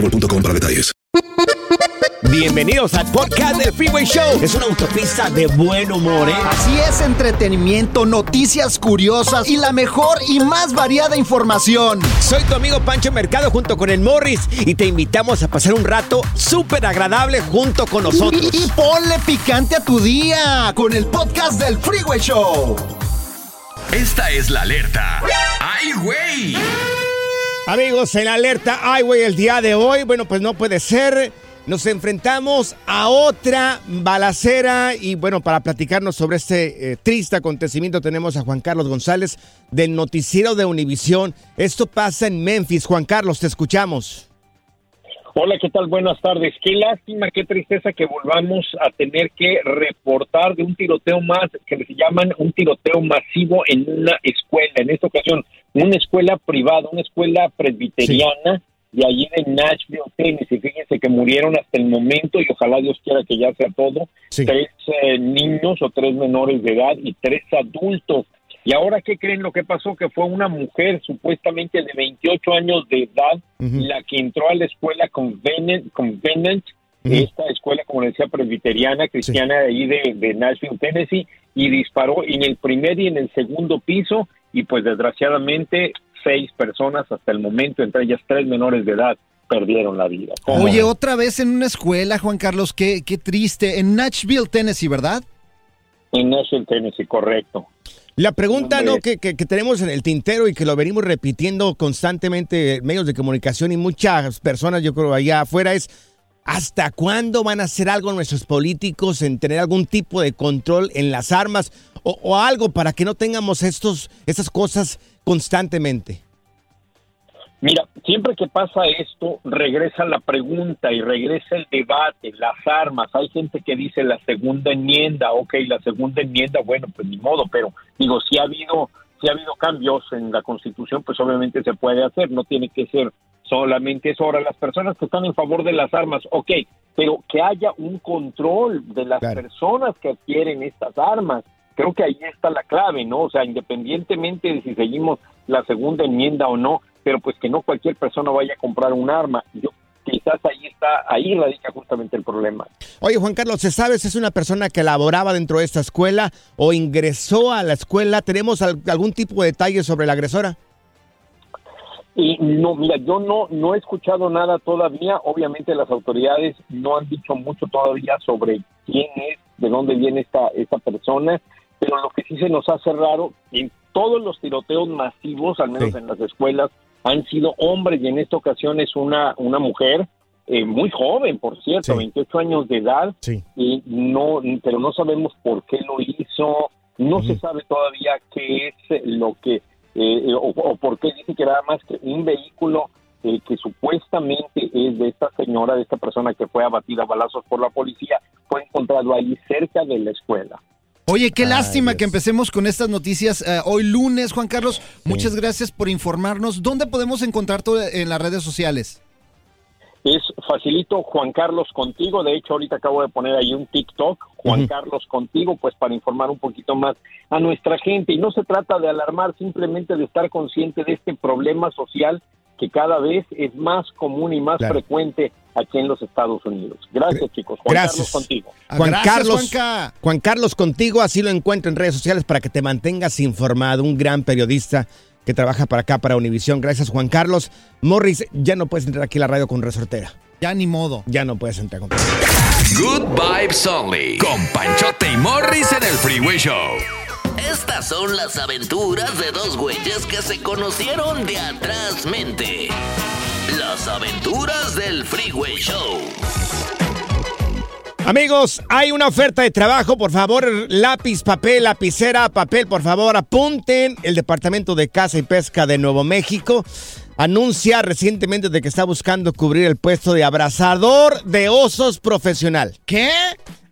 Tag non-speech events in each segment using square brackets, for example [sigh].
boostmobile.com para detalles. Bienvenidos al podcast del Freeway Show. Es una autopista de buen humor, ¿eh? Así es, entretenimiento, noticias curiosas y la mejor y más variada información. Soy tu amigo Pancho Mercado junto con el Morris y te invitamos a pasar un rato súper agradable junto con nosotros. Y, y ponle picante a tu día con el podcast del Freeway Show. Esta es la alerta. ¡Ay, güey! Amigos, en la alerta Highway el día de hoy, bueno, pues no puede ser. Nos enfrentamos a otra balacera y bueno, para platicarnos sobre este eh, triste acontecimiento tenemos a Juan Carlos González del noticiero de Univisión. Esto pasa en Memphis. Juan Carlos, te escuchamos. Hola, ¿qué tal? Buenas tardes. Qué lástima, qué tristeza que volvamos a tener que reportar de un tiroteo más que se llaman un tiroteo masivo en una escuela. En esta ocasión, una escuela privada, una escuela presbiteriana de allí de Nashville, Tennessee. Fíjense que murieron hasta el momento y ojalá Dios quiera que ya sea todo. Sí. Tres eh, niños o tres menores de edad y tres adultos. Y ahora, ¿qué creen lo que pasó? Que fue una mujer supuestamente de 28 años de edad la que entró a la escuela Convenant, Convenant esta escuela, como le decía, presbiteriana, cristiana de ahí de, de Nashville, Tennessee, y disparó en el primer y en el segundo piso y pues desgraciadamente seis personas hasta el momento, entre ellas tres menores de edad, perdieron la vida. ¿Cómo Oye, otra vez en una escuela, Juan Carlos, qué, qué triste. En Nashville, Tennessee, ¿verdad? En Nashville, Tennessee, correcto. La pregunta. ¿no? que, que- que tenemos en el tintero y que lo venimos repitiendo constantemente en medios de comunicación y muchas personas, yo creo, allá afuera es, ¿hasta cuándo van a hacer algo nuestros políticos en tener algún tipo de control en las armas o, o algo para que no tengamos estos, estas cosas constantemente? Mira, siempre que pasa esto, regresa la pregunta y regresa el debate, las armas. Hay gente que dice la segunda enmienda, ok, la segunda enmienda, bueno, pues ni modo, pero digo, si ha habido, si ha habido cambios en la Constitución, pues obviamente se puede hacer, no tiene que ser solamente eso. Ahora, las personas que están en favor de las armas, ok, pero que haya un control de las Claro. personas que adquieren estas armas. Creo que ahí está la clave, ¿no? O sea, independientemente de si seguimos la segunda enmienda o no, pero pues que no cualquier persona vaya a comprar un arma. Yo quizás ahí está, ahí radica justamente el problema. Oye, Juan Carlos, ¿se sabe si es una persona que laboraba dentro de esta escuela o ingresó a la escuela? ¿Tenemos al- algún tipo de detalle sobre la agresora? Y no, mira, yo no, no he escuchado nada todavía. Obviamente las autoridades no han dicho mucho todavía sobre quién es, de dónde viene esta, esta persona, pero lo que sí se nos hace raro, en todos los tiroteos masivos, al menos Sí. en las escuelas, han sido hombres y en esta ocasión es una, una mujer eh, muy joven, por cierto, Sí. 28 años de edad, Sí. y no, pero no sabemos por qué lo hizo, no se sabe todavía qué es lo que, eh, o, o por qué dice que nada más que un vehículo eh, que supuestamente es de esta señora, de esta persona que fue abatida a balazos por la policía, fue encontrado ahí cerca de la escuela. Oye, qué Ay, lástima Dios. que empecemos con estas noticias eh, hoy lunes, Juan Carlos. Muchas gracias por informarnos. ¿Dónde podemos encontrarte en las redes sociales? Es facilito Juan Carlos contigo, de hecho ahorita acabo de poner ahí un TikTok, Juan. Carlos contigo, pues para informar un poquito más a nuestra gente y no se trata de alarmar, simplemente de estar consciente de este problema social que cada vez es más común y más Claro. frecuente aquí en los Estados Unidos. Gracias chicos, Juan Gracias. Carlos contigo. Ah, Juan gracias, Carlos, Juanca. Juan Carlos contigo, así lo encuentro en redes sociales para que te mantengas informado, un gran periodista que trabaja para acá, para Univisión. Gracias, Juan Carlos. Morris, ya no puedes entrar aquí a la radio con resortera. Ya ni modo. Ya no puedes entrar con Good Vibes Only. Con Panchote y Morris en el Freeway Show. Estas son las aventuras de dos güeyes que se conocieron de atrás mente. Las aventuras del Freeway Show. Amigos, hay una oferta de trabajo, por favor, lápiz, papel, lapicera, papel, por favor, apunten. El Departamento de Caza y Pesca de Nuevo México anuncia recientemente de que está buscando cubrir el puesto de abrazador de osos profesional. ¿Qué?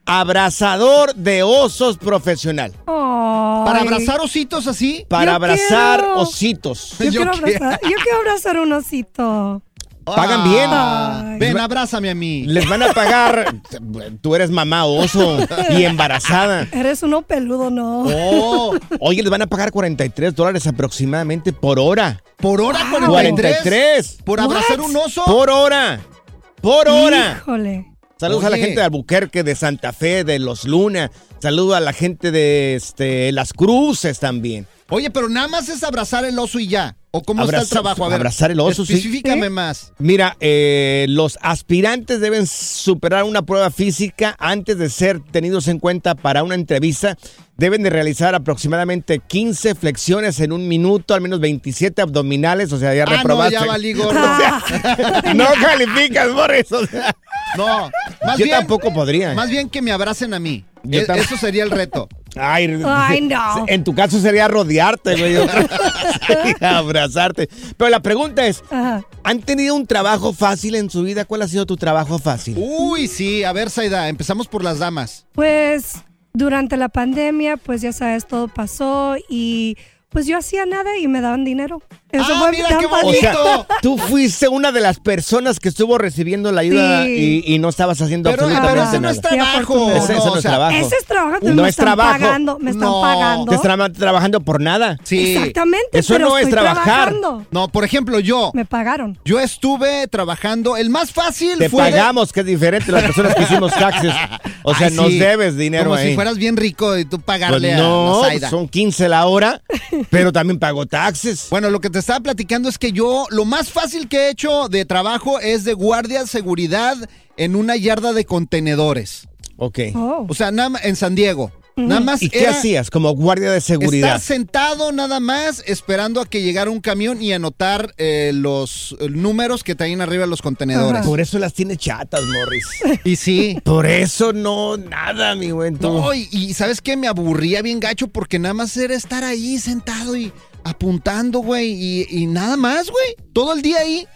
Abrazador de osos profesional. ¿Para abrazar ositos así? Para Yo abrazar quiero. ositos. Yo, Yo quiero quiero. abrazar, yo quiero abrazar un osito. Pagan bien. Ay. Ven, abrázame a mí. Les van a pagar. Tú eres mamá oso y embarazada. Eres uno peludo, ¿no? Oh, Oye, les van a pagar 43 dólares aproximadamente por hora. por hora 43. 43. ¿Por abrazar un oso? Por hora. Por hora. Híjole. Saludos a la gente de Albuquerque, de Santa Fe, de Los Luna. Saludos a la gente de este, Las Cruces también. Oye, pero nada más es abrazar el oso y ya. ¿O cómo está el trabajo? A ver, abrazar el oso, sí. Específicame más. Mira, eh, los aspirantes deben superar una prueba física antes de ser tenidos en cuenta para una entrevista. Deben de realizar aproximadamente 15 flexiones en un minuto, al menos 27 abdominales, o sea, ya Ah, no, reprobaste. ya valí gordo. [laughs] [laughs] no calificas, o sea. No, más Yo bien, tampoco podría. Más bien que me abracen a mí. Yo E- Eso sería el reto. Ay, Ay, no. [laughs] En tu caso sería rodearte, güey. [laughs] [laughs] Sería abrazarte. Pero la pregunta es, Ajá. ¿han tenido un trabajo fácil en su vida? ¿Cuál ha sido tu trabajo fácil? Uy, sí. A ver, Saida, empezamos por las damas. Pues durante la pandemia, pues ya sabes, todo pasó y pues yo hacía nada y me daban dinero. Eso Ah, fue mira qué O fácil. sea, bonito. tú fuiste una de las personas que estuvo recibiendo la ayuda Sí. y, y no estabas haciendo Pero, absolutamente pero ese no es trabajo. Ese- ese no es o sea, trabajo. Ese es trabajo No me es están trabajo. pagando. Me están No. pagando. Te estás trabajando por nada. Sí. Exactamente, Eso pero no es trabajar. trabajando. No, por ejemplo, yo. Me pagaron. Yo estuve trabajando. El más fácil Te fue. de- pagamos, que es diferente las personas que hicimos taxes. O sea, Ay, nos sí. debes dinero Como ahí. si fueras bien rico y tú Pues pagarle no, a Zaida. son 15 la hora, pero también pago taxes. Bueno, lo que te estaba platicando es que yo lo más fácil que he hecho de trabajo es de guardia de seguridad en una yarda de contenedores. Ok. Oh. O sea, nada más en San Diego. Nada más ¿Y qué hacías como guardia de seguridad? estar sentado nada más esperando a que llegara un camión y anotar eh, los eh, números que traen arriba los contenedores. Ajá. Por eso las tiene chatas, Morris. Y sí. Por eso no, nada, mi güey. tú. No, y, y ¿sabes qué? Me aburría bien gacho porque nada más era estar ahí sentado y apuntando, güey, y, y nada más, güey. Todo el día ahí.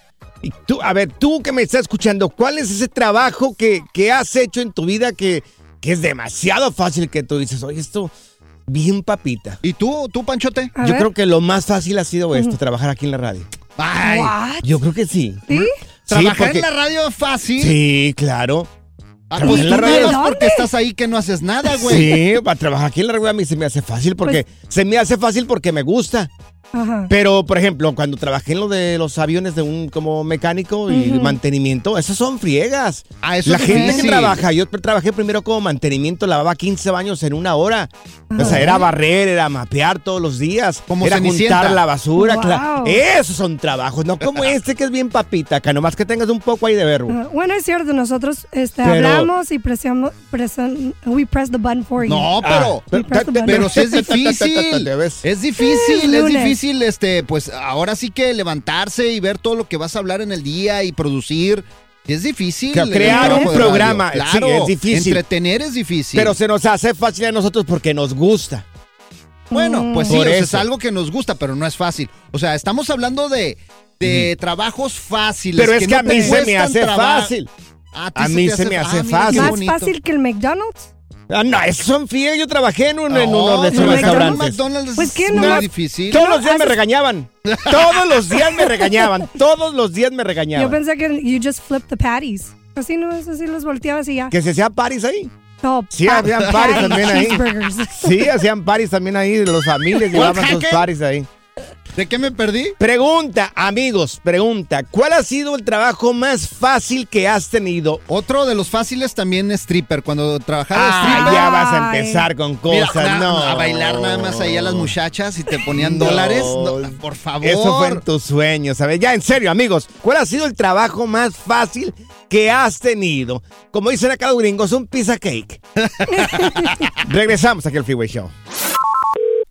Y tú, a ver, tú que me estás escuchando, ¿cuál es ese trabajo que, que has hecho en tu vida que, que es demasiado fácil que tú dices, oye, esto bien papita? ¿Y tú, tú, Panchote? A Yo ver. creo que lo más fácil ha sido esto, trabajar aquí en la radio. Ay, What? Yo creo que sí. ¿Sí? trabajar porque- en la radio es fácil. Sí, claro. Ah, pues en la radio. porque estás ahí que no haces nada, güey. Sí, para trabajar aquí en la radio a mí se me hace fácil porque se me hace fácil porque me gusta. Ajá. Pero, por ejemplo, cuando trabajé en lo de los aviones de un como mecánico y mantenimiento, esas son friegas. Ah, eso La es gente que difícil. trabaja, yo trabajé primero como mantenimiento, lavaba 15 baños en una hora. O sea, era barrer, era mapear todos los días. Como era Cenicienta. juntar la basura. Wow. Esos son trabajos, no como [laughs] este que es bien papita, acá nomás que tengas un poco ahí de verbo. Bueno, es cierto, nosotros este, Pero- hablamos y presionamos, presion- we press the button for you. No, pero, Ah, pero [laughs] sí es difícil. Es difícil, Es lunes. Difícil, este, pues ahora sí que levantarse y ver todo lo que vas a hablar en el día y producir. Es difícil. Crear un programa, sí, Claro, es difícil. Entretener es difícil. Pero se nos hace fácil a nosotros porque nos gusta. Bueno, pues sí, Por o sea, es algo que nos gusta, pero no es fácil. O sea, estamos hablando de, de trabajos fáciles. Pero es que no a mí se me hace fácil. A mí se me hace ah, fácil. Más fácil que el McDonald's. Ah, no, esos son fríos. Yo trabajé en, un, en No, uno de esos restaurantes. McDonald's Pues, ¿qué? es No más- difícil. [laughs] Todos los días me regañaban. Todos los días me regañaban. Todos los días me Yo regañaban. pensé que you just flip the patties. Así no es, así los volteabas y ya. Que se hacían paris ahí. No, Sí, pa- habían paris también ahí. Sí, hacían paris también ahí. Los familias [laughs] llevaban sus paris ahí. ¿De qué me perdí? Pregunta, amigos, pregunta. ¿Cuál ha sido el trabajo más fácil que has tenido? Otro de los fáciles también es stripper. Cuando trabajaba Ah, stripper. ya vas a empezar con Mira, cosas, no. A bailar nada más ahí a las muchachas y te ponían No. dólares. No, por favor. Eso fue en tus sueños, ¿sabes? Ya, en serio, amigos, ¿cuál ha sido el trabajo más fácil que has tenido? Como dicen acá los gringos, un pizza cake. [laughs] Regresamos aquí al Freeway Show.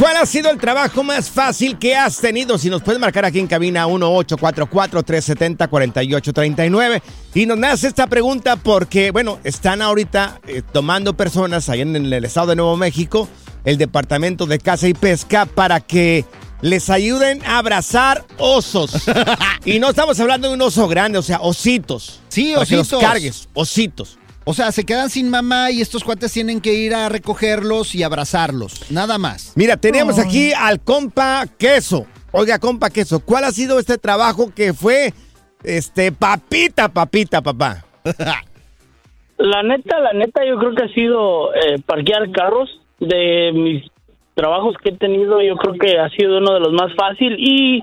¿Cuál ha sido el trabajo más fácil que has tenido? Si nos puedes marcar aquí en cabina 1-844-370-4839. Y nos nace esta pregunta porque, bueno, están ahorita eh, tomando personas ahí en el estado de Nuevo México, el Departamento de Caza y Pesca, para que les ayuden a abrazar osos. [laughs] y no estamos hablando de un oso grande, o sea, ositos. Sí, Para que los ositos. cargues, ositos. O sea, se quedan sin mamá y estos cuates tienen que ir a recogerlos y abrazarlos. Nada más. Mira, tenemos aquí al compa queso. Oiga, compa queso, ¿cuál ha sido este trabajo que fue este papita, papita, papá? [laughs] La neta, la neta, yo creo que ha sido eh, parquear carros. De mis trabajos que he tenido, yo creo que ha sido uno de los más fácil y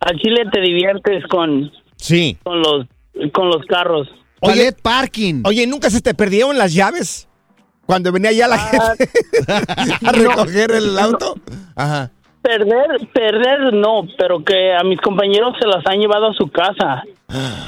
al Chile te diviertes con, Sí. con los con los carros. Oye, parking. oye, ¿nunca se te perdieron las llaves? Cuando venía ya la Ah, gente [laughs] a recoger el auto. Ajá. Perder, perder no, pero que a mis compañeros se las han llevado a su casa.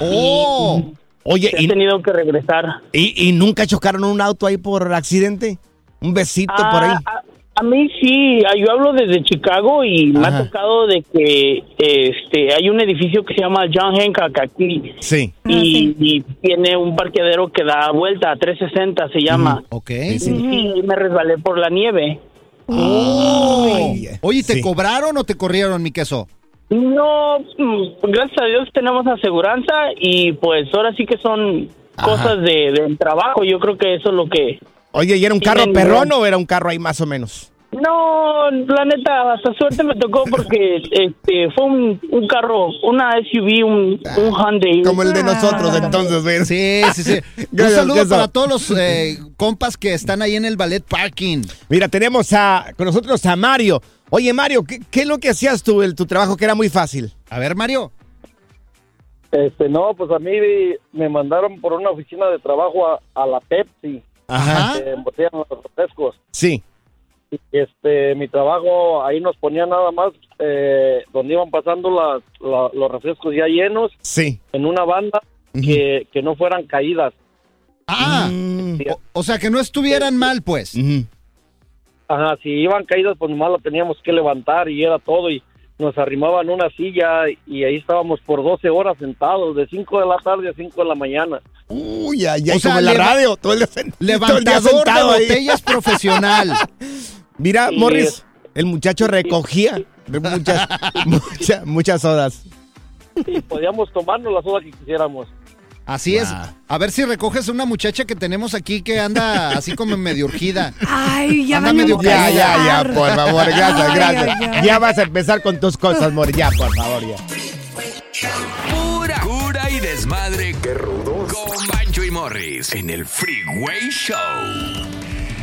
Oh. Oye, He ¿y, tenido que regresar. y, y nunca chocaron un auto ahí por accidente? Un besito por ahí. Ah, A, mí sí, ah, yo hablo desde Chicago y me Ajá. ha tocado de que este hay un edificio que se llama John Hancock aquí Sí. Ah, y, sí. y tiene un parqueadero que da vuelta a 360 se llama. Ok. Y sí, me resbalé por la nieve. Ay. Oye, ¿te Sí. cobraron o te corrieron, mi queso? No, mm, gracias a Dios tenemos aseguranza y pues ahora sí que son cosas de, del trabajo. Yo creo que eso es lo que... Oye, ¿y era un carro perrón o era un carro ahí más o menos? No, la neta, hasta suerte me tocó porque [laughs] este fue un, un carro, una SUV, un, un Hyundai. Como el de nosotros, Ah. entonces, ¿ves? Sí, sí, sí. [laughs] Un saludo para todos los eh, compas que están ahí en el ballet parking. Mira, tenemos a, con nosotros a Mario. Oye, Mario, ¿qué, qué es lo que hacías tú, el, tu trabajo que era muy fácil? A ver, Mario. Este, no, pues a mí me mandaron por una oficina de trabajo a, a la Pepsi, Ajá. que embotellan los refrescos. Sí. Y, este, mi trabajo, ahí nos ponían nada más eh, donde iban pasando las, la- los refrescos ya llenos Sí. en una banda que, que no fueran caídas. Ah, Mm, o, o sea, que no estuvieran mal, pues. Ajá, si iban caídas, pues nomás la teníamos que levantar y era todo. Y nos arrimaban una silla y ahí estábamos por 12 horas sentados, de 5 de la tarde a 5 de la mañana. Uy, ay, ay, O sea, como en la radio, todo el día, sen- [laughs] todo el día Levantador de sentado ahí. botellas profesional. [laughs] Mira, Sí. Morris, el muchacho recogía muchas, [laughs] muchas, muchas horas. Y podíamos tomarnos la soda que quisiéramos. Así es. Wow. A ver si recoges una muchacha que tenemos aquí que anda así como medio urgida. Ay, ya Anda medio Ya, ya, ya, por favor, gracias, Ay, gracias. ay, ay. Ya vas a empezar con tus cosas, Morris, ya, por favor, ya. Pura cura y desmadre. Qué rudos. Morris en el Freeway Show.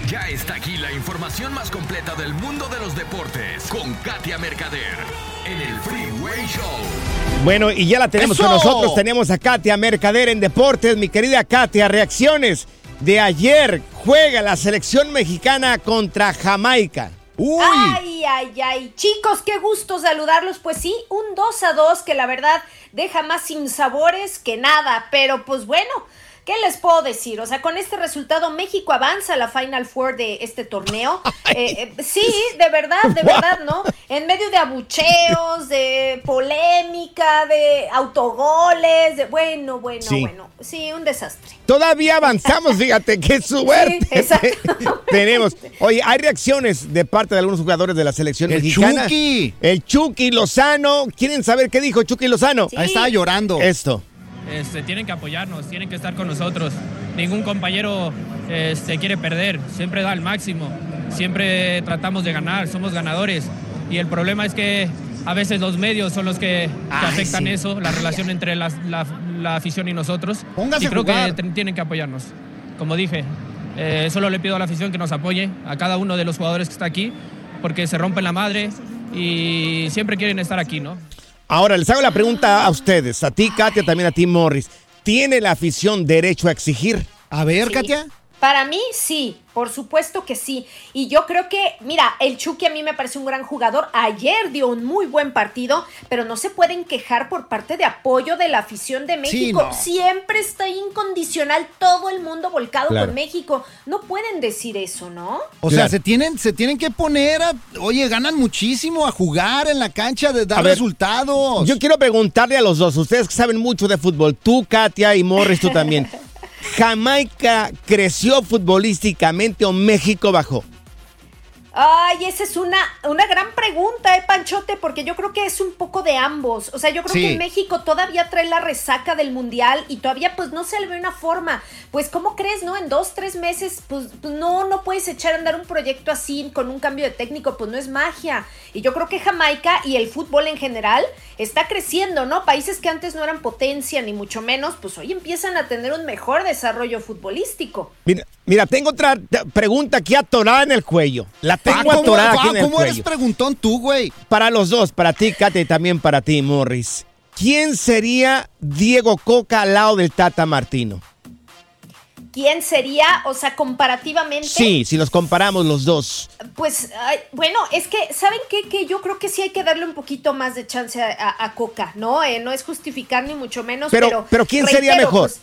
Ya está aquí la información más completa del mundo de los deportes con Katia Mercader en el Freeway Show. Bueno, y ya la tenemos ¡Eso! con nosotros. Tenemos a Katia Mercader en Deportes. Mi querida Katia, reacciones de ayer. Juega la selección mexicana contra Jamaica. Uy. Ay, ay, ay. Chicos, qué gusto saludarlos. Pues sí, un 2 a 2 que la verdad deja más sin sabores que nada. Pero pues bueno, ¿qué les puedo decir? O sea, con este resultado México avanza a la Final Four de este torneo. [laughs] Eh, eh, sí, de verdad, de [laughs] verdad, ¿no? En medio de abucheos, de polémica, de autogoles, de bueno, bueno, Sí. bueno. Sí, un desastre. Todavía avanzamos, fíjate, qué [laughs] suerte Sí, exacto. tenemos. Oye, hay reacciones de parte de algunos jugadores de la selección El mexicana. Chucky. El Chucky Lozano. ¿Quieren saber qué dijo Chucky Lozano? Ahí estaba llorando. Esto. Este, tienen que apoyarnos, tienen que estar con nosotros. Ningún compañero este, quiere perder, siempre da el máximo, siempre tratamos de ganar, somos ganadores. Y el problema es que a veces los medios son los que, afectan sí. eso, la relación entre la, la afición y nosotros. Póngase y creo que tienen que apoyarnos. Como dije, eh, solo le pido a la afición que nos apoye, a cada uno de los jugadores que está aquí, porque se rompen la madre y siempre quieren estar aquí, ¿no? Ahora, les hago la pregunta a ustedes, a ti, Katia, también a ti, Morris. ¿Tiene la afición derecho a exigir? A ver, Sí. Katia. Para mí, sí, por supuesto que sí. Y yo creo que, mira, el Chucky a mí me parece un gran jugador. Ayer dio un muy buen partido, pero no se pueden quejar por parte de apoyo de la afición de México. no. Siempre está incondicional, todo el mundo volcado Claro. con México. No pueden decir eso, ¿no? O Claro. sea, se tienen, se tienen que poner a. Oye, ganan muchísimo a jugar en la cancha, de dar A ver, resultados. Yo quiero preguntarle a los dos, ustedes que saben mucho de fútbol, tú, Katia, y Morris, tú también. [laughs] ¿Jamaica creció futbolísticamente o México bajó? Ay, esa es una, una gran pregunta, eh, Panchote, porque yo creo que es un poco de ambos. O sea, yo creo Sí. que México todavía trae la resaca del Mundial y todavía pues no se le ve una forma. Pues, ¿cómo crees, no? En dos, tres meses, pues, pues, no, no puedes echar a andar un proyecto así con un cambio de técnico, pues no es magia. Y yo creo que Jamaica y el fútbol en general está creciendo, ¿no? Países que antes no eran potencia, ni mucho menos, pues hoy empiezan a tener un mejor desarrollo futbolístico. Mira, mira, tengo otra pregunta aquí atorada en el cuello. La tengo Ah, ¿cómo, atorada aquí ah, en el ¿cómo eres cuello. preguntón tú, güey? Para los dos, para ti, Katia, y también para ti, Morris. ¿Quién sería Diego Coca al lado del Tata Martino? ¿Quién sería, o sea, comparativamente? Sí, si los comparamos los dos. Pues, ay, bueno, es que, ¿saben qué? Que yo creo que sí hay que darle un poquito más de chance a, a- a Coca, ¿no? Eh, no es justificar ni mucho menos, Pero- pero... pero ¿quién sería mejor? pues,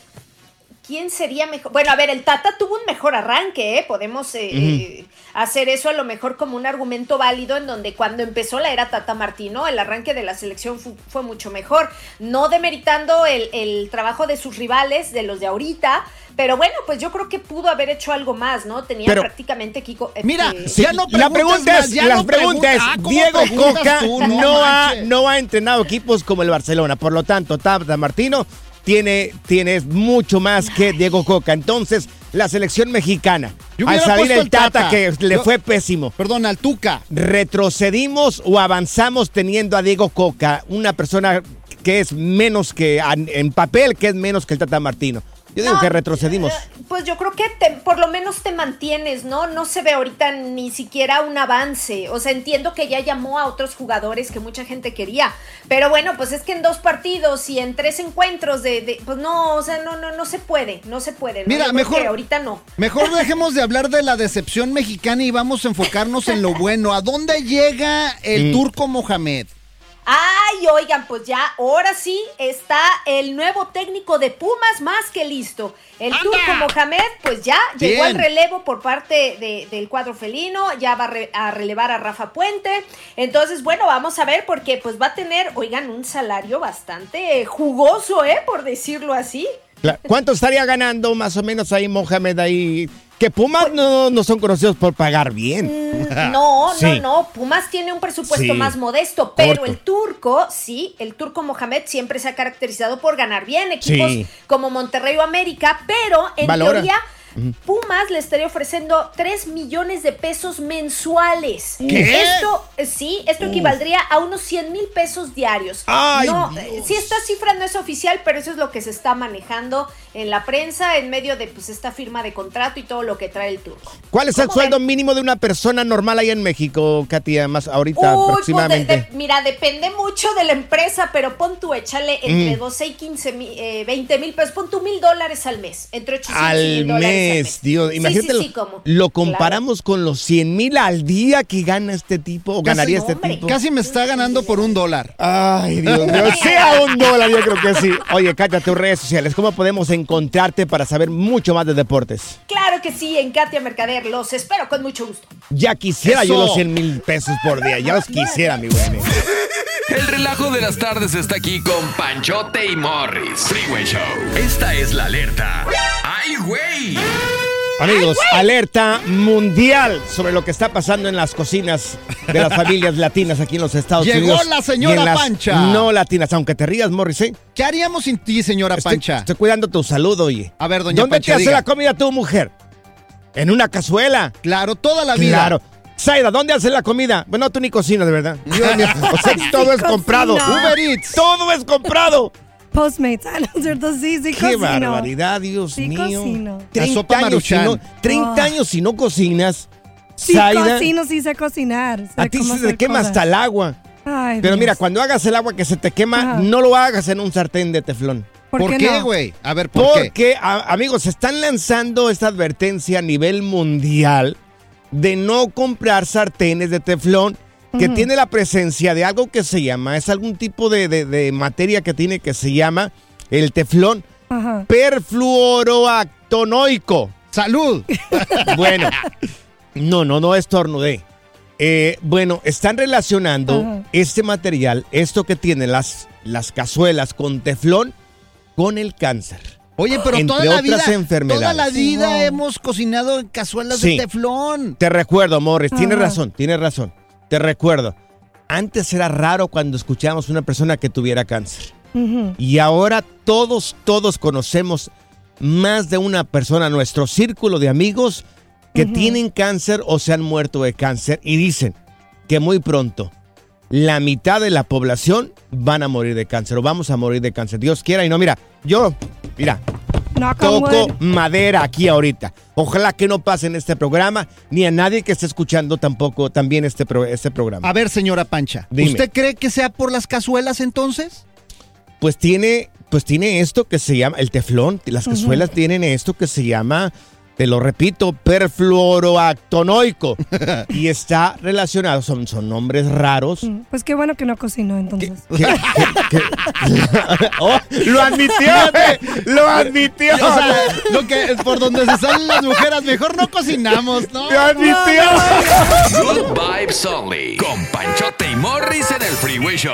¿Quién sería mejor? Bueno, a ver, el Tata tuvo un mejor arranque, ¿eh? Podemos eh, eh, hacer eso a lo mejor como un argumento válido en donde cuando empezó la era Tata Martino, el arranque de la selección fu- fue mucho mejor. No demeritando el, el trabajo de sus rivales, de los de ahorita, pero bueno, pues yo creo que pudo haber hecho algo más, ¿no? Tenía Pero- prácticamente Kiko... eh, Mira, eh, Sí, Ya no la pregunta es, ya la no pregunta pregunta- es, Ah, ¿cómo Diego preguntas Coca tú? no, No ha, no ha entrenado equipos como el Barcelona, por lo tanto, Tata Martino tiene, tiene mucho más que Diego Coca. Entonces, la selección mexicana, Yo al salir el Tata, Tata. que le Yo- fue pésimo, Perdón, al Tuca. ¿retrocedimos o avanzamos teniendo a Diego Coca, una persona que es menos que, en papel, que es menos que el Tata Martino? Yo digo No, que retrocedimos. Pues yo creo que te- por lo menos te mantienes, ¿no? No se ve ahorita ni siquiera un avance. O sea, entiendo que ya llamó a otros jugadores que mucha gente quería. Pero bueno, pues es que en dos partidos y en tres encuentros de, de- pues no, o sea, no, no, no se puede, no se puede. ¿no? Mira, mejor- que ahorita no. Mejor [laughs] dejemos de hablar de la decepción mexicana y vamos a enfocarnos en lo bueno. ¿A dónde llega el Mm. turco Mohamed? Ay, oigan, pues ya, ahora sí está el nuevo técnico de Pumas más que listo. El turco Mohamed, pues ya llegó al relevo por parte de- del cuadro felino, ya va a, re- a relevar a Rafa Puente. Entonces, bueno, vamos a ver porque pues va a tener, oigan, un salario bastante jugoso, ¿eh? Por decirlo así. ¿Cuánto estaría ganando más o menos ahí Mohamed ahí? Que Pumas no, no son conocidos por pagar bien. [laughs] No, Sí. no, no. Pumas tiene un presupuesto Sí. más modesto, pero Corto. el turco, sí, el turco Mohamed siempre se ha caracterizado por ganar bien. Equipos Sí. como Monterrey o América, pero en Valora. teoría. Pumas le estaría ofreciendo 3 millones de pesos mensuales. ¿Qué? Esto, eh, sí, esto Uf. equivaldría a unos 100 mil pesos diarios. Ay, no, Dios. eh, sí, esta cifra no es oficial, pero eso es lo que se está manejando. En la prensa en medio de pues esta firma de contrato y todo lo que trae el turco. ¿Cuál es el ¿Cómo sueldo ven? mínimo de una persona normal ahí en México, Katia? Más ahorita Uy, pues, aproximadamente. de- de- mira, depende mucho de la empresa, pero pon tú, échale entre Mm. 12 y 15 mil, eh, 20 mil pesos, pon tú mil dólares al mes, entre 800 y al mil dólares al mes, Dios, Sí, imagínate, sí, lo- sí, ¿cómo? lo Claro. comparamos con los 100 mil al día que gana este tipo, o ganaría este tipo. Casi me está ganando por un dólar. Ay, Dios [laughs] mío, sea un dólar, yo creo que sí. Oye, Katia, tus redes sociales, ¿cómo podemos encontrarte para saber mucho más de deportes? Claro que sí, en Katia Mercader, los espero con mucho gusto. Ya quisiera yo los 100 mil pesos por día, ya los [laughs] quisiera, mi güey. El relajo de las tardes está aquí con Panchote y Morris. Freeway Show. Esta es la alerta. ¡Ay, güey! Amigos, alerta mundial sobre lo que está pasando en las cocinas de las familias latinas aquí en los Estados Llegó Unidos. la y en señora Pancha. No latinas, aunque te rías, Morris, ¿eh? ¿Qué haríamos sin ti, señora Estoy, Pancha? estoy cuidando tu salud, oye. A ver, doña ¿Dónde Pancha, te hace la comida tu mujer? ¿En una cazuela? Claro, toda la vida. Claro. Zaida, ¿dónde hace la comida? Bueno, tú ni cocinas, de verdad. [laughs] Mío. O sea, [laughs] todo es comprado. Uber Eats. Todo es comprado. Postmates, [laughs] ah, no es cierto, sí, sí Qué cocino. barbaridad, Dios Sí mío. cocino. 30 sopa años, si no, 30 Oh. años si no cocinas. Sí Zaida, cocino, sí sé cocinar. sé a ti se te quema cosas. hasta el agua. Ay, Pero Dios. mira, cuando hagas el agua que se te quema, Ajá. no lo hagas en un sartén de teflón. ¿Por ¿Por qué no? güey? A ver, ¿por qué? Porque, amigos, están lanzando esta advertencia a nivel mundial de no comprar sartenes de teflón que tiene la presencia de algo que se llama, es algún tipo de, de- de materia que tiene que se llama el teflón Ajá. perfluoroactonoico. ¡Salud! [laughs] Bueno, no, no, no estornudé. Eh, bueno, están relacionando este material, esto que tienen las, las cazuelas con teflón, con el cáncer. Oye, pero Entre toda la vida, otras enfermedades. toda la vida Wow. hemos cocinado en cazuelas Sí. de teflón. Te recuerdo, Morris, tienes razón, tienes razón. Te recuerdo. Antes era raro cuando escuchábamos una persona que tuviera cáncer. Y ahora todos, todos conocemos más de una persona, nuestro círculo de amigos, que tienen cáncer o se han muerto de cáncer y dicen que muy pronto la mitad de la población van a morir de cáncer o vamos a morir de cáncer. Dios quiera y no, mira, yo, mira, toco madera aquí ahorita. Ojalá que no pase en este programa, ni a nadie que esté escuchando tampoco también este, pro- este programa. A ver, señora Pancha, Dime. ¿usted cree que sea por las cazuelas entonces? Pues tiene, pues tiene esto que se llama el teflón. Las cazuelas tienen esto que se llama, te lo repito, perfluoroactonoico. [laughs] y está relacionado, son, son nombres raros. Mm, Pues qué bueno que no cocino entonces. [laughs] Oh, lo admitió, eh, lo admitió. O sea, lo que, por donde se salen las mujeres, mejor no cocinamos, ¿no? lo admitió. Good vibes only. Con Panchote y Morris en el Freeway Show.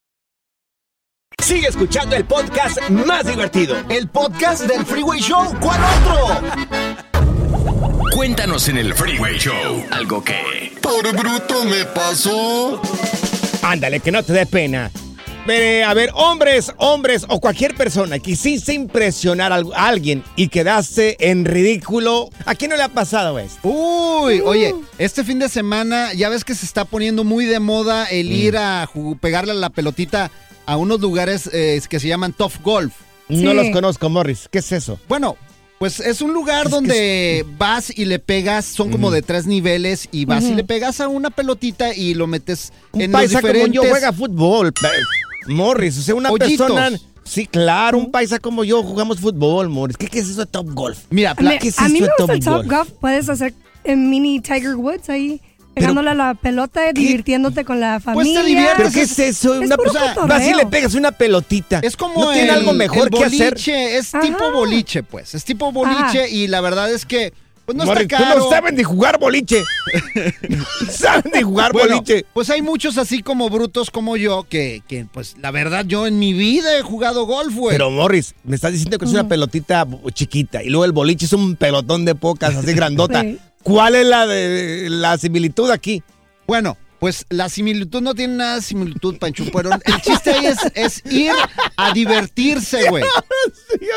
Sigue escuchando el podcast más divertido. El podcast del Freeway Show. ¿Cuál otro? Cuéntanos en el Freeway Show algo que... Por bruto me pasó. Ándale, que no te dé pena. Ve, a ver, hombres, hombres o cualquier persona que quisiste impresionar a al- a alguien y quedaste en ridículo. ¿A quién no le ha pasado esto? Uy, oye, este fin de semana ya ves que se está poniendo muy de moda el Mm. ir a pegarle la pelotita a unos lugares eh, que se llaman Tough Golf. No los conozco, Morris. ¿Qué es eso? Bueno, pues es un lugar Es que donde vas y le pegas, son como de tres niveles, y vas y le pegas a una pelotita y lo metes Un en los paisa como diferentes... yo juega fútbol. Morris, o sea, una persona Sí, claro, un paisa como yo jugamos fútbol, Morris. ¿Qué, qué es eso de Top Golf? Mira, A mí, ¿qué es a mí eso me gusta el Top Top Golf. Puedes hacer en mini Tiger Woods ahí, pegándole a la pelota, divirtiéndote con la Pues familia. ¿Pero qué es eso? Es Una, cotorreo. vas y le pegas una pelotita. Es como ¿No tiene algo mejor el que hacer? Es tipo boliche, pues. Es tipo boliche Ajá. y la verdad es que pues no está tú caro. no saben ni jugar boliche. [laughs] saben ni jugar Bueno, boliche. Pues hay muchos así como brutos como yo que, que, pues la verdad yo en mi vida he jugado golf, güey. Pero Morris, me estás diciendo que es una pelotita chiquita y luego el boliche es un pelotón de pocas así grandota. Sí. ¿Cuál es la de la similitud aquí? Bueno, pues la similitud no tiene nada de similitud, Pancho, pero el chiste ahí es, es ir a divertirse, [laughs] güey.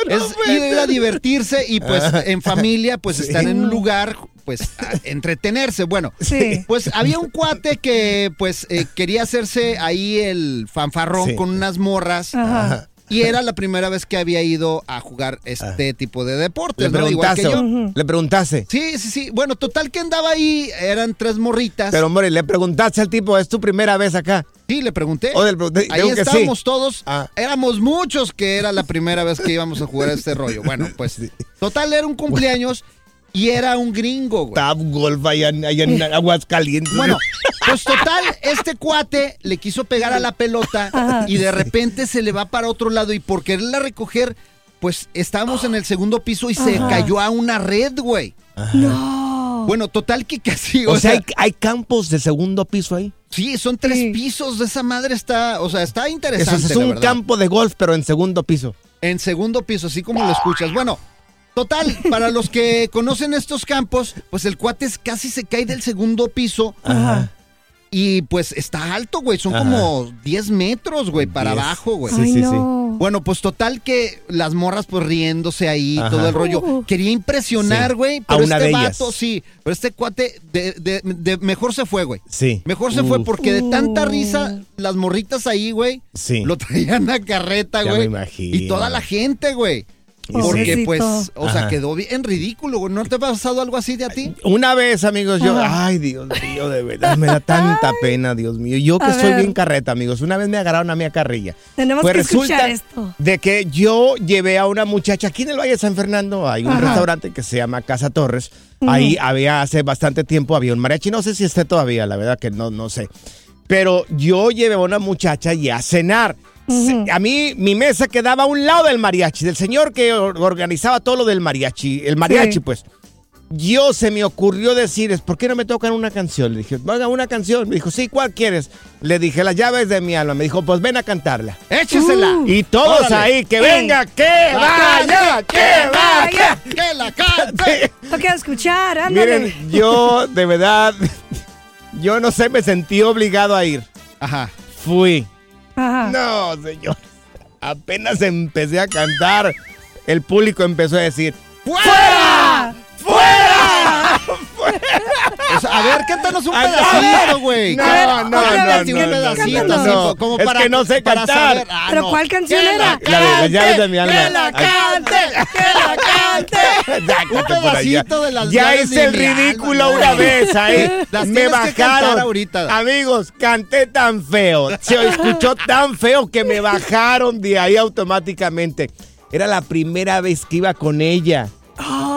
es ir a divertirse y pues Ajá. en familia pues [laughs] Sí. estar en un lugar pues a entretenerse. Bueno, Sí. pues había un cuate que pues eh, quería hacerse ahí el fanfarrón Sí. con unas morras. Ajá. Y era la primera vez que había ido a jugar este tipo de deportes, Le ¿no? Igual que preguntaste. yo. Le preguntaste. Sí, sí, sí. Bueno, total que andaba ahí, eran tres morritas. Pero Morris, le preguntaste al tipo, ¿es tu primera vez acá? Sí, le pregunté. O Ahí sí. estábamos todos. Ah. Éramos muchos que era la primera vez que íbamos a jugar este rollo. Bueno, pues total era un cumpleaños y era un gringo, güey. Tap golf allá, en- allá en [laughs] Aguascalientes. Bueno, pues total, este cuate le quiso pegar a la pelota [laughs] Ajá. y de repente se le va para otro lado y por quererla recoger, pues estábamos en el segundo piso y se cayó a una red, güey. No. Bueno, total que casi, o sea, hay, hay campos de segundo piso ahí. Sí, son tres pisos de esa madre está, o sea, está interesante. Eso es un campo de golf, pero en segundo piso. En segundo piso, así como lo escuchas. Bueno, total, para los que conocen estos campos, pues el cuate casi se cae del segundo piso. Ajá. Y pues está alto, güey. Son Ajá. como 10 metros, güey, para 10. abajo, güey. Sí, Ay, sí, sí. no. Bueno, pues total que las morras pues riéndose ahí, Ajá. todo el rollo. Quería impresionar, Sí. güey. A Pero una este de ellas. vato, sí. Pero este cuate, de, de- de- mejor se fue, güey. Sí. Mejor se fue porque de tanta risa, las morritas ahí, güey, Sí. lo traían a carreta, Ya güey. me imagino. Y toda la gente, güey. Porque, sí. pues, o sea, Ajá. quedó bien ridículo. ¿No te ha pasado algo así de a ti? Una vez, amigos, yo, Ajá. ay, Dios mío, de verdad, me da tanta pena, Dios mío. Yo que A soy ver. bien carreta, amigos. Una vez me agarraron a mí a carrilla. Tenemos Pues que resulta escuchar esto. de que yo llevé a una muchacha aquí en el Valle de San Fernando, hay un Ajá. restaurante que se llama Casa Torres. Ahí había hace bastante tiempo había un mariachi, no sé si esté todavía, la verdad que no no sé. Pero yo llevé a una muchacha y a cenar. A mí mi mesa quedaba a un lado del mariachi, del señor que or- organizaba todo lo del mariachi, el mariachi Sí. pues. Yo se me ocurrió decirles, ¿por qué no me tocan una canción? Le dije, haga una canción. Me dijo, sí, ¿cuál quieres? Le dije, las llaves de mi alma. Me dijo, pues ven a cantarla. ¡Échesela! Y todos Órale. ahí, que venga, que vaya, que vaya. ¡Que la cante! Toca escuchar, ándale. Miren, yo de verdad, [laughs] yo no sé, me sentí obligado a ir. Ajá. Fui. No, señor. Apenas empecé a cantar, el público empezó a decir, ¡Fuera! ¡Fuera! O sea, a ver, cántanos un Ah, no. pedacito, güey. No, no, no, pedacito, no, un no, pedacito, no, así, no. como Es para que no sé cantar. saber. Ah, ¿Pero no. cuál canción Que era? la La de las llaves de mi alma. ¡Que la cante! ¡Que la cante! [laughs] Un pedacito de las Ya hice el ridículo alma, una no. vez ahí. [laughs] Las Me bajaron. ahorita. Amigos, canté tan feo. Se escuchó tan feo que me bajaron de ahí automáticamente. Era la primera vez que iba con ella.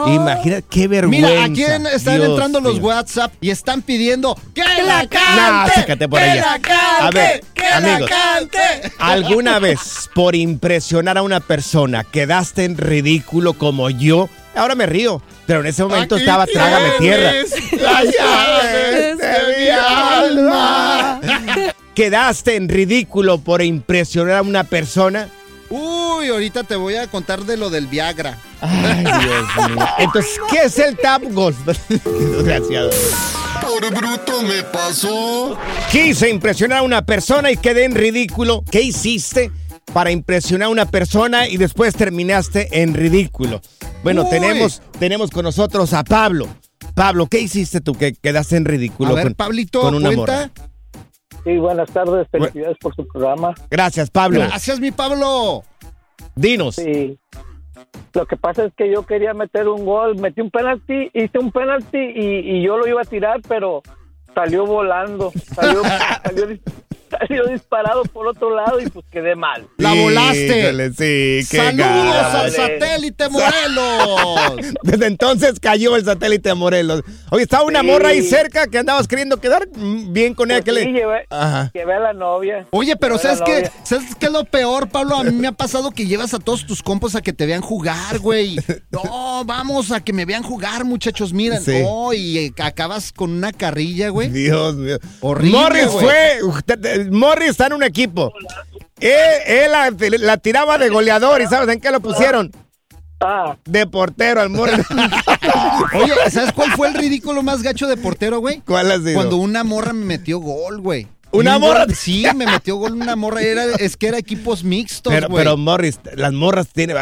Imagina qué vergüenza. Mira, aquí están Dios entrando los. WhatsApp y están pidiendo ¡Que la No, cante! sácate por ¡Que allá. la cante! A ver, ¡Que amigos. la cante! ¿Alguna vez por impresionar a una persona quedaste en ridículo como yo? Ahora me río, pero en ese momento Aquí estaba trágame tierra. Las llaves de mi alma. ¿Quedaste en ridículo por impresionar a una persona? Uy, ahorita te voy a contar de lo del Viagra. Ay, Dios mío. Entonces, ¿qué es el tap golf? [laughs] Desgraciado. Por bruto me pasó. Quise impresionar a una persona y quedé en ridículo. ¿Qué hiciste para impresionar a una persona y después terminaste en ridículo? Bueno, Uy. tenemos, tenemos con nosotros a Pablo. Pablo, ¿qué hiciste tú que quedaste en ridículo A ver, con, Pablito, con una cuenta. morra? Sí, buenas tardes, felicidades por su programa. Gracias, Pablo. Gracias, mi Pablo. Dinos. Sí. Lo que pasa es que yo quería meter un gol, metí un penalti, hice un penalti y, y yo lo iba a tirar, pero salió volando, salió, [laughs] salió, salió disparado por otro lado y pues quedé mal. La volaste. Sí, qué ¡Saludos gana. al satélite Morelos! [laughs] Desde entonces cayó el satélite Morelos. Oye, estaba una Sí. morra ahí cerca que andabas queriendo quedar bien con ella. Pues que sí, le... llevé, Ajá. llevé a la novia. Oye, pero ¿sabes qué? ¿Sabes qué es lo peor, Pablo? A mí me ha pasado que llevas a todos tus compas a que te vean jugar, güey. No, vamos a que me vean jugar, muchachos. Miren, Sí. no, y eh, acabas con una carrilla, güey. Dios mío. Horrible, Morris güey. fue. Morris está en un equipo. Él, él la, la tiraba de goleador y ¿sabes en qué lo pusieron? Ah. De portero al Morris. [laughs] Oye, ¿sabes cuál fue el ridículo más gacho de portero, güey? ¿Cuál ha sido? Cuando una morra me metió gol, güey. ¿Una un morra? gol- Sí, me metió gol una morra. Era, es que era equipos mixtos, Pero, güey. pero Morris, las morras tiene,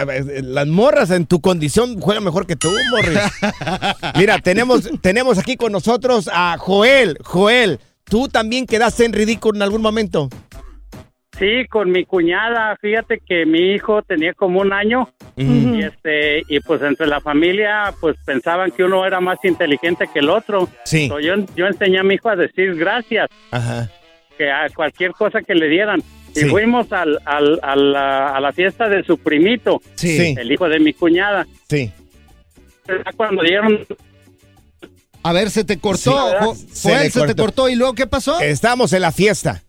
las morras en tu condición juegan mejor que tú, Morris. [laughs] Mira, tenemos, tenemos aquí con nosotros a Joel. Joel, ¿tú también quedaste en ridículo en algún momento? Sí, con mi cuñada, fíjate que mi hijo tenía como un año y este y pues entre la familia pues pensaban que uno era más inteligente que el otro. Sí. So, yo yo enseñé a mi hijo a decir gracias, Ajá. que a cualquier cosa que le dieran. Y fuimos al, al- a, la, a la fiesta de su primito, Sí. el hijo de mi cuñada. Sí. Cuando dieron A ver, se te cortó. Sí, ¿verdad? Jo- Se Joel, se te cortó. cortó. ¿Y luego qué pasó? Estábamos en la fiesta.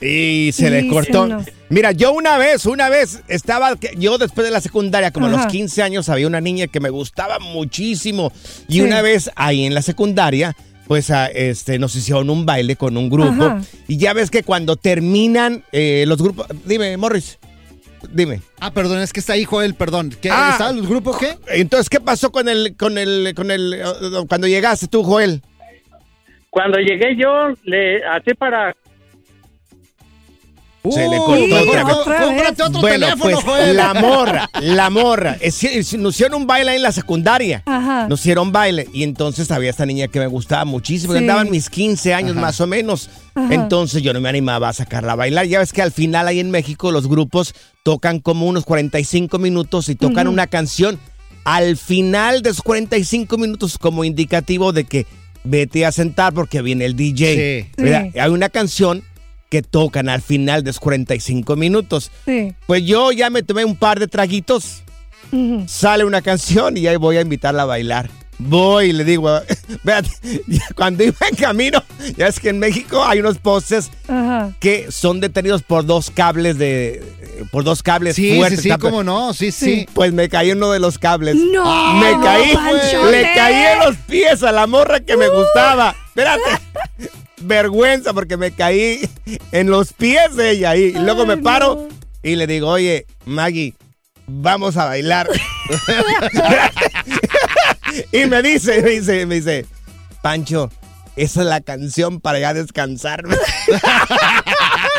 Y se le cortó. Mira, yo una vez, una vez estaba, que- yo después de la secundaria, como a los Ajá. 15 años, había una niña que me gustaba muchísimo. Y Sí. una vez ahí en la secundaria, pues a, este, nos hicieron un baile con un grupo. Ajá. Y ya ves que cuando terminan eh, los grupos, dime, Morris, dime. Ah, perdón, es que está ahí, Joel, perdón. ¿Qué, Ah. ¿Estaban los grupos qué? Entonces, ¿qué pasó con el, con el, con el, cuando llegaste tú, Joel? cuando llegué yo le así para Se le cortó otra vez. Cómprate otro Bueno, teléfono, pues la morra, la morra. Es Nos hicieron un baile ahí en la secundaria. Ajá. Nos hicieron baile. Y entonces había esta niña que me gustaba muchísimo. Sí. Andaban mis 15 años Ajá. más o menos. Ajá. Entonces yo no me animaba a sacarla a bailar. Ya ves que al final ahí en México los grupos tocan como unos 45 minutos y tocan una canción. Al final de esos 45 minutos como indicativo de que vete a sentar porque viene el DJ. Sí. Hay una canción que tocan al final de esos 45 minutos. Sí. Pues yo ya me tomé un par de traguitos, sale una canción y ahí voy a invitarla a bailar. Voy y le digo, [laughs] ya cuando iba en camino, ya es que en México hay unos postes Ajá. que son detenidos por dos cables de, por dos cables Sí, sí, fuertes. sí, ¿sabes? cómo no, sí, sí. Pues me caí uno de los cables. No, me no, caí, Panchote. le caí en los pies a la morra que me gustaba. Espérate. [laughs] Vergüenza porque me caí en los pies de ella. Y luego me paro no. y le digo, oye, Maggie, vamos a bailar. [laughs] y me dice, me dice, me dice, Pancho, esa es la canción para ya descansar. [laughs]